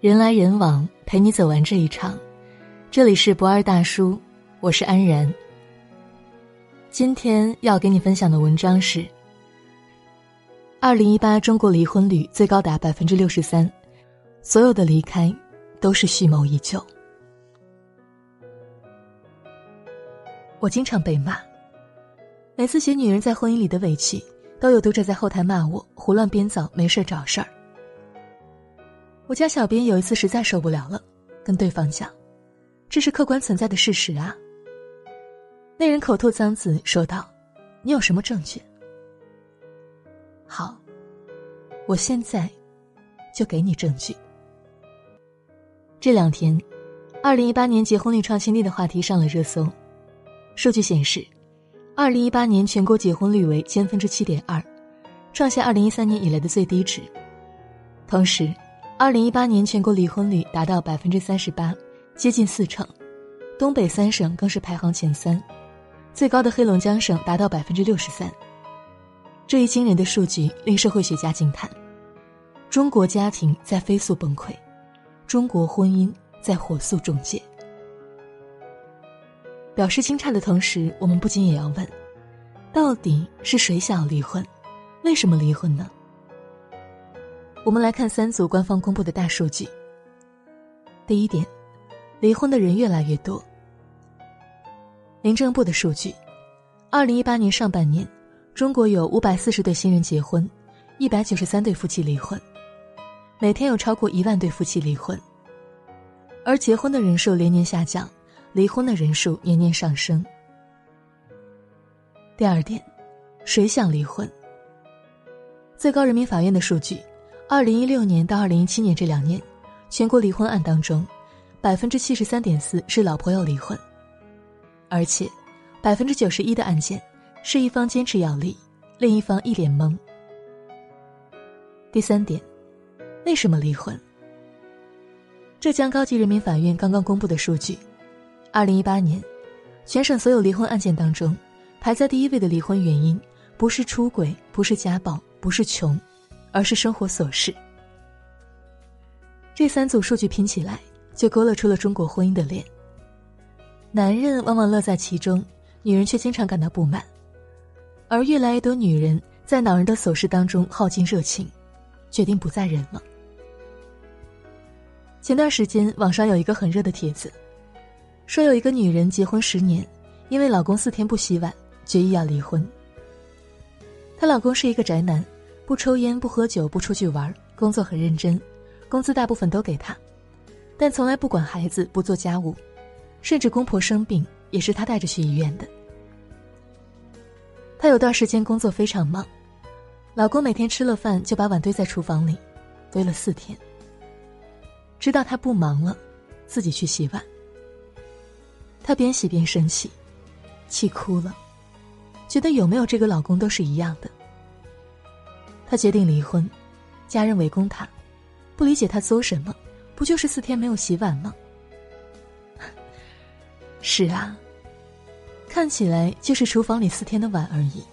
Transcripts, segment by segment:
人来人往，陪你走完这一场。这里是不二大叔，我是安然。今天要给你分享的文章是：二零一八中国离婚率最高达百分之六十三，所有的离开都是蓄谋已久。我经常被骂，每次写女人在婚姻里的委屈，都有读者在后台骂我胡乱编造，没事找事儿。我家小编有一次实在受不了了，跟对方讲：“这是客观存在的事实啊。”那人口吐脏字说道：“你有什么证据？”好，我现在就给你证据。这两天，二零一八年结婚率创新低的话题上了热搜。数据显示，二零一八年全国结婚率为千分之七点二，创下二零一三年以来的最低值。同时，二零一八年全国离婚率达到百分之三十八，接近四成，东北三省更是排行前三，最高的黑龙江省达到百分之六十三。这一惊人的数据令社会学家惊叹：中国家庭在飞速崩溃，中国婚姻在火速终结。表示惊诧的同时，我们不禁也要问：到底是谁想要离婚？为什么离婚呢？我们来看三组官方公布的大数据。第一点，离婚的人越来越多。民政部的数据，二零一八年上半年，中国有五百四十对新人结婚，一百九十三对夫妻离婚，每天有超过一万对夫妻离婚。而结婚的人数连年下降，离婚的人数年年上升。第二点，谁想离婚？最高人民法院的数据。二零一六年到二零一七年这两年，全国离婚案当中，百分之七十三点四是老婆要离婚，而且，百分之九十一的案件是一方坚持要离，另一方一脸懵。第三点，为什么离婚？浙江高级人民法院刚刚公布的数据，二零一八年，全省所有离婚案件当中，排在第一位的离婚原因，不是出轨，不是家暴，不是穷。而是生活琐事。这三组数据拼起来，就勾勒出了中国婚姻的脸。男人往往乐在其中，女人却经常感到不满，而越来越多女人在恼人的琐事当中耗尽热情，决定不再忍了。前段时间，网上有一个很热的帖子，说有一个女人结婚十年，因为老公四天不洗碗，决意要离婚。她老公是一个宅男。不抽烟，不喝酒，不出去玩，工作很认真，工资大部分都给他，但从来不管孩子，不做家务，甚至公婆生病也是他带着去医院的。他有段时间工作非常忙，老公每天吃了饭就把碗堆在厨房里，堆了四天。知道他不忙了，自己去洗碗。他边洗边生气，气哭了，觉得有没有这个老公都是一样的。他决定离婚，家人围攻他，不理解他作什么，不就是四天没有洗碗吗？是啊，看起来就是厨房里四天的碗而已。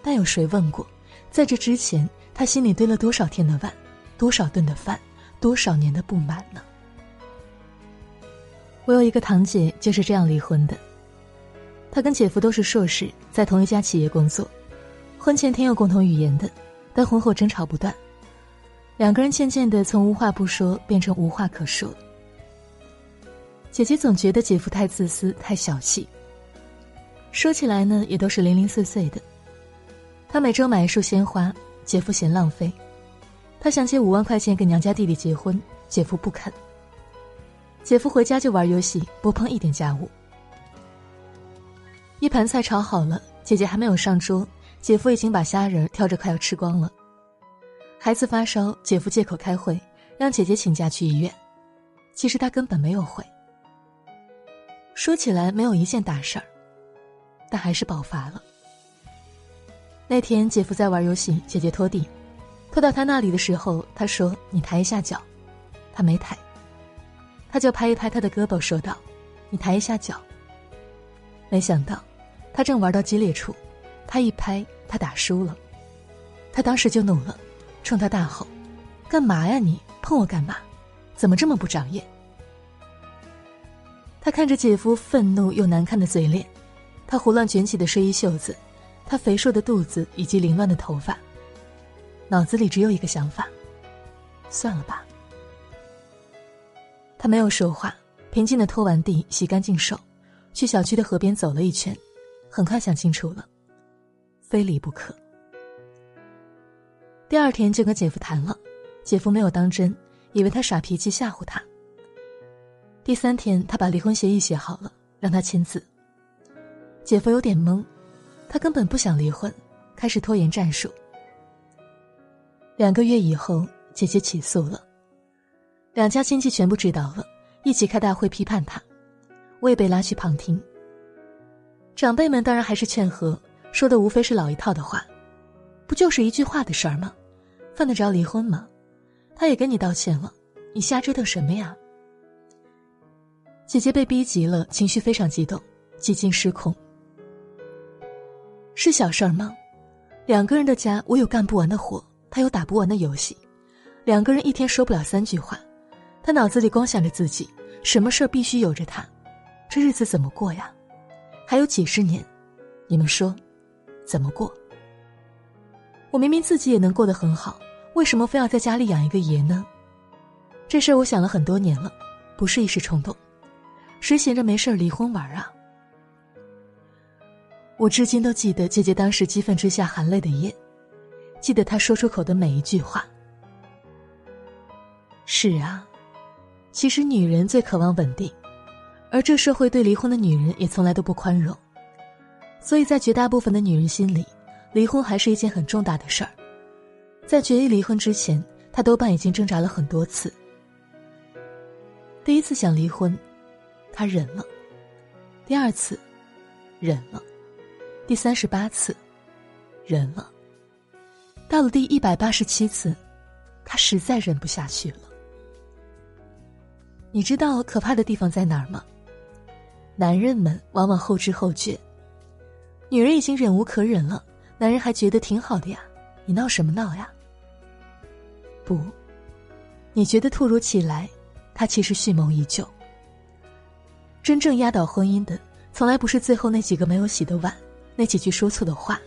但有谁问过，在这之前他心里堆了多少天的碗，多少顿的饭，多少年的不满呢？我有一个堂姐就是这样离婚的。她跟姐夫都是硕士，在同一家企业工作，婚前挺有共同语言的。但婚后争吵不断，两个人渐渐的从无话不说变成无话可说。姐姐总觉得姐夫太自私、太小气。说起来呢，也都是零零碎碎的。他每周买一束鲜花，姐夫嫌浪费；他想借五万块钱给娘家弟弟结婚，姐夫不肯。姐夫回家就玩游戏，不碰一点家务。一盘菜炒好了，姐姐还没有上桌。姐夫已经把虾仁挑着快要吃光了。孩子发烧，姐夫借口开会，让姐姐请假去医院。其实他根本没有回。说起来没有一件大事儿，但还是爆发了。那天姐夫在玩游戏，姐姐拖地，拖到他那里的时候，他说：“你抬一下脚。”他没抬，他就拍一拍他的胳膊，说道：“你抬一下脚。”没想到，他正玩到激烈处。他一拍，他打输了，他当时就怒了，冲他大吼：“干嘛呀你碰我干嘛？怎么这么不长眼？他看着姐夫愤怒又难看的嘴脸，他胡乱卷起的睡衣袖子，他肥硕的肚子以及凌乱的头发，脑子里只有一个想法：算了吧。他没有说话，平静的拖完地，洗干净手，去小区的河边走了一圈，很快想清楚了，非离不可。第二天就跟姐夫谈了，姐夫没有当真，以为他耍脾气吓唬他。第三天，他把离婚协议写好了，让他签字。姐夫有点懵，他根本不想离婚，开始拖延战术。两个月以后，姐姐起诉了，两家亲戚全部知道了，一起开大会批判他，我也被拉去旁听。长辈们当然还是劝和，说的无非是老一套的话，不就是一句话的事儿吗？犯得着离婚吗？他也跟你道歉了，你瞎折腾什么呀？姐姐被逼急了，情绪非常激动，几近失控。是小事儿吗？两个人的家，我有干不完的活，他有打不完的游戏，两个人一天说不了三句话，他脑子里光想着自己，什么事儿必须由着他，这日子怎么过呀？还有几十年，你们说，怎么过？我明明自己也能过得很好，为什么非要在家里养一个爷呢？这事我想了很多年了，不是一时冲动。谁闲着没事离婚玩啊？我至今都记得姐姐当时激愤之下含泪的咽，记得她说出口的每一句话。是啊，其实女人最渴望稳定，而这社会对离婚的女人也从来都不宽容，所以在绝大部分的女人心里，离婚还是一件很重大的事儿。在决意离婚之前，她多半已经挣扎了很多次。第一次想离婚。他忍了，第二次，忍了，第三十八次，忍了。到了第一百八十七次，他实在忍不下去了。你知道可怕的地方在哪儿吗？男人们往往后知后觉，女人已经忍无可忍了，男人还觉得挺好的呀，你闹什么闹呀？不，你觉得突如其来，他其实蓄谋已久。真正压倒婚姻的，从来不是最后那几个没有洗的碗，那几句说错的话，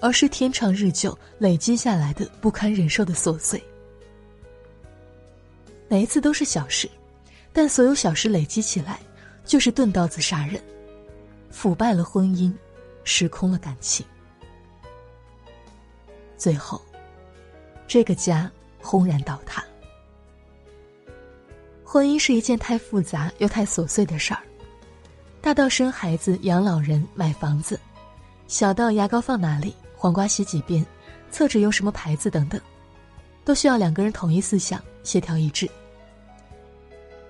而是天长日久累积下来的不堪忍受的琐碎。每一次都是小事，但所有小事累积起来，就是钝刀子杀人，腐败了婚姻，失空了感情，最后，这个家轰然倒塌。婚姻是一件太复杂又太琐碎的事儿，大到生孩子、养老人、买房子，小到牙膏放哪里、黄瓜洗几遍、厕纸用什么牌子等等，都需要两个人统一思想、协调一致。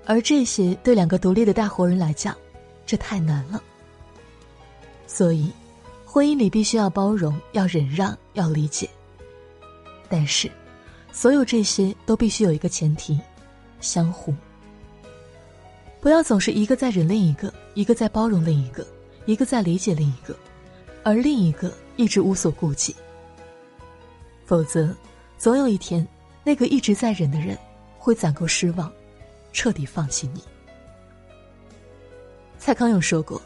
而这些对两个独立的大活人来讲，这太难了。所以，婚姻里必须要包容、要忍让、要理解。但是，所有这些都必须有一个前提：相互。不要总是一个在忍另一个，一个在包容另一个，一个在理解另一个，而另一个一直无所顾忌。否则，总有一天，那个一直在忍的人会攒够失望，彻底放弃你。蔡康永说过：“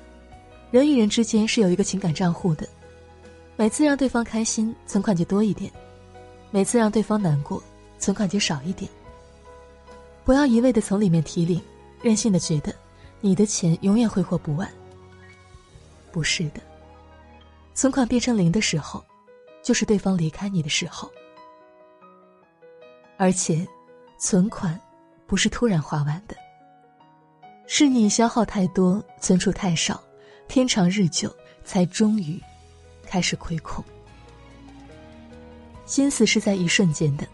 人与人之间是有一个情感账户的，每次让对方开心，存款就多一点；每次让对方难过，存款就少一点。不要一味的从里面提领。”任性的觉得，你的钱永远挥霍不完。不是的，存款变成零的时候，就是对方离开你的时候。而且，存款不是突然花完的，是你消耗太多，存储太少，天长日久，才终于开始亏空。心思是在一瞬间的，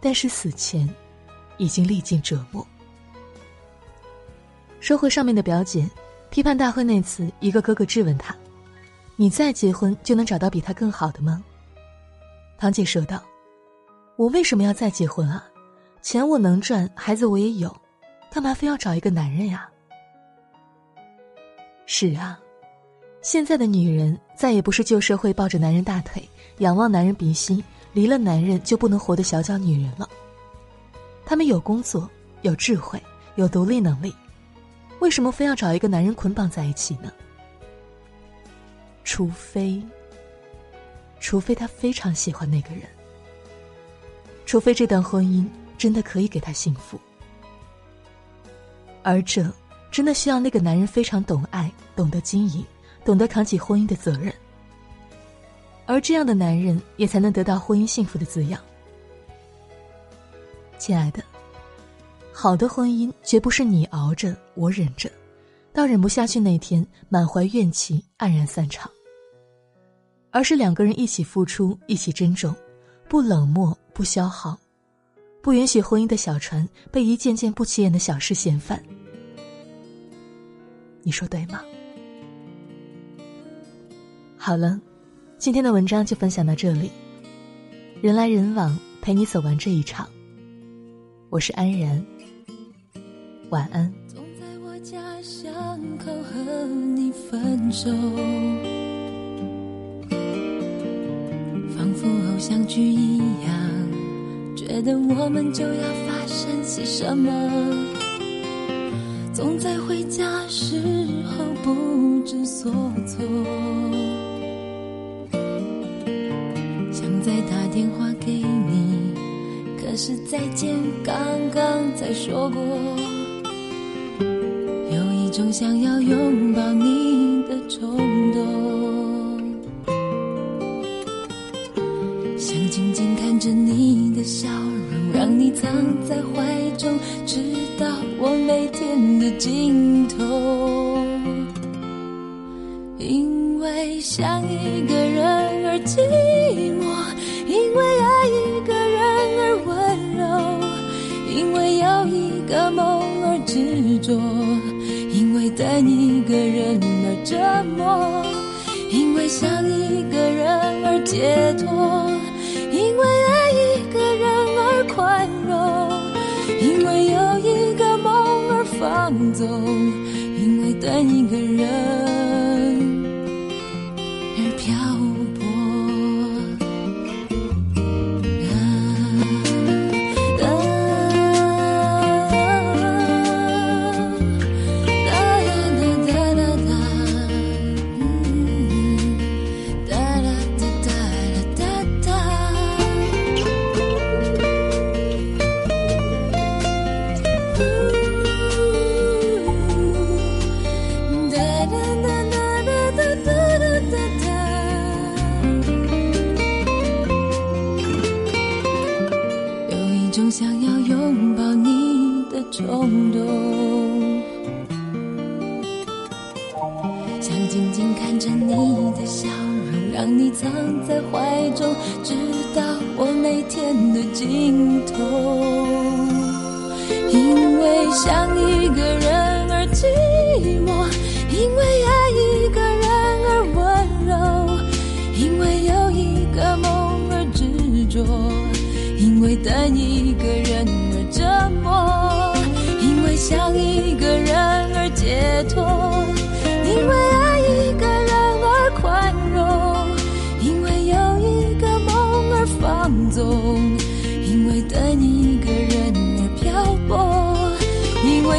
但是死前已经历尽折磨。说回上面的表姐，批判大会那次，一个哥哥质问她：“你再结婚就能找到比他更好的吗？”堂姐说道：“我为什么要再结婚啊？钱我能赚，孩子我也有，干嘛非要找一个男人呀？”是啊，现在的女人再也不是旧社会抱着男人大腿、仰望男人鼻息、离了男人就不能活的小脚女人了。她们有工作，有智慧、有独立能力，为什么非要找一个男人捆绑在一起呢？除非，除非他非常喜欢那个人，除非这段婚姻真的可以给他幸福，而这真的需要那个男人非常懂爱、懂得经营、懂得扛起婚姻的责任，而这样的男人也才能得到婚姻幸福的滋养。亲爱的，好的婚姻绝不是你熬着我忍着，到忍不下去那天满怀怨气黯然散场。而是两个人一起付出，一起珍重，不冷漠，不消耗，不允许婚姻的小船被一件件不起眼的小事掀翻。你说对吗？好了，今天的文章就分享到这里。人来人往，陪你走完这一场。我是安然，晚安。总在我家巷口和你分手。偶像剧一样，觉得我们就要发生些什么。总在回家时候不知所措，想再打电话给你，可是再见刚刚才说过，有一种想要拥抱你的冲动。着你的笑容，让你藏在怀中，直我每天的尽头。因为想一个人而寂寞，因为爱一个人而温柔，因为有一个梦而执着，因为等一个人而折磨，因为想一个人而解脱。有一种想要拥抱你的冲动，想静静看着你的笑容，让你藏在怀中，直到我每天的尽头。因为想你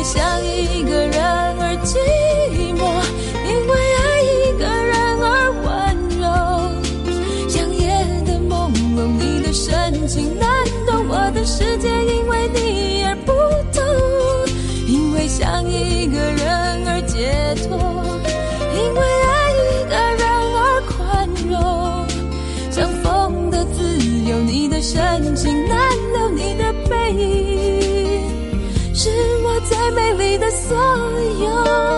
想一个人而寂寞，因为爱一个人而温柔。像夜的朦胧，你的深情难懂，我的世界因为你而不同。因为想一个人而解脱，因为爱一个人而宽容。像风的自由，你的深情。所有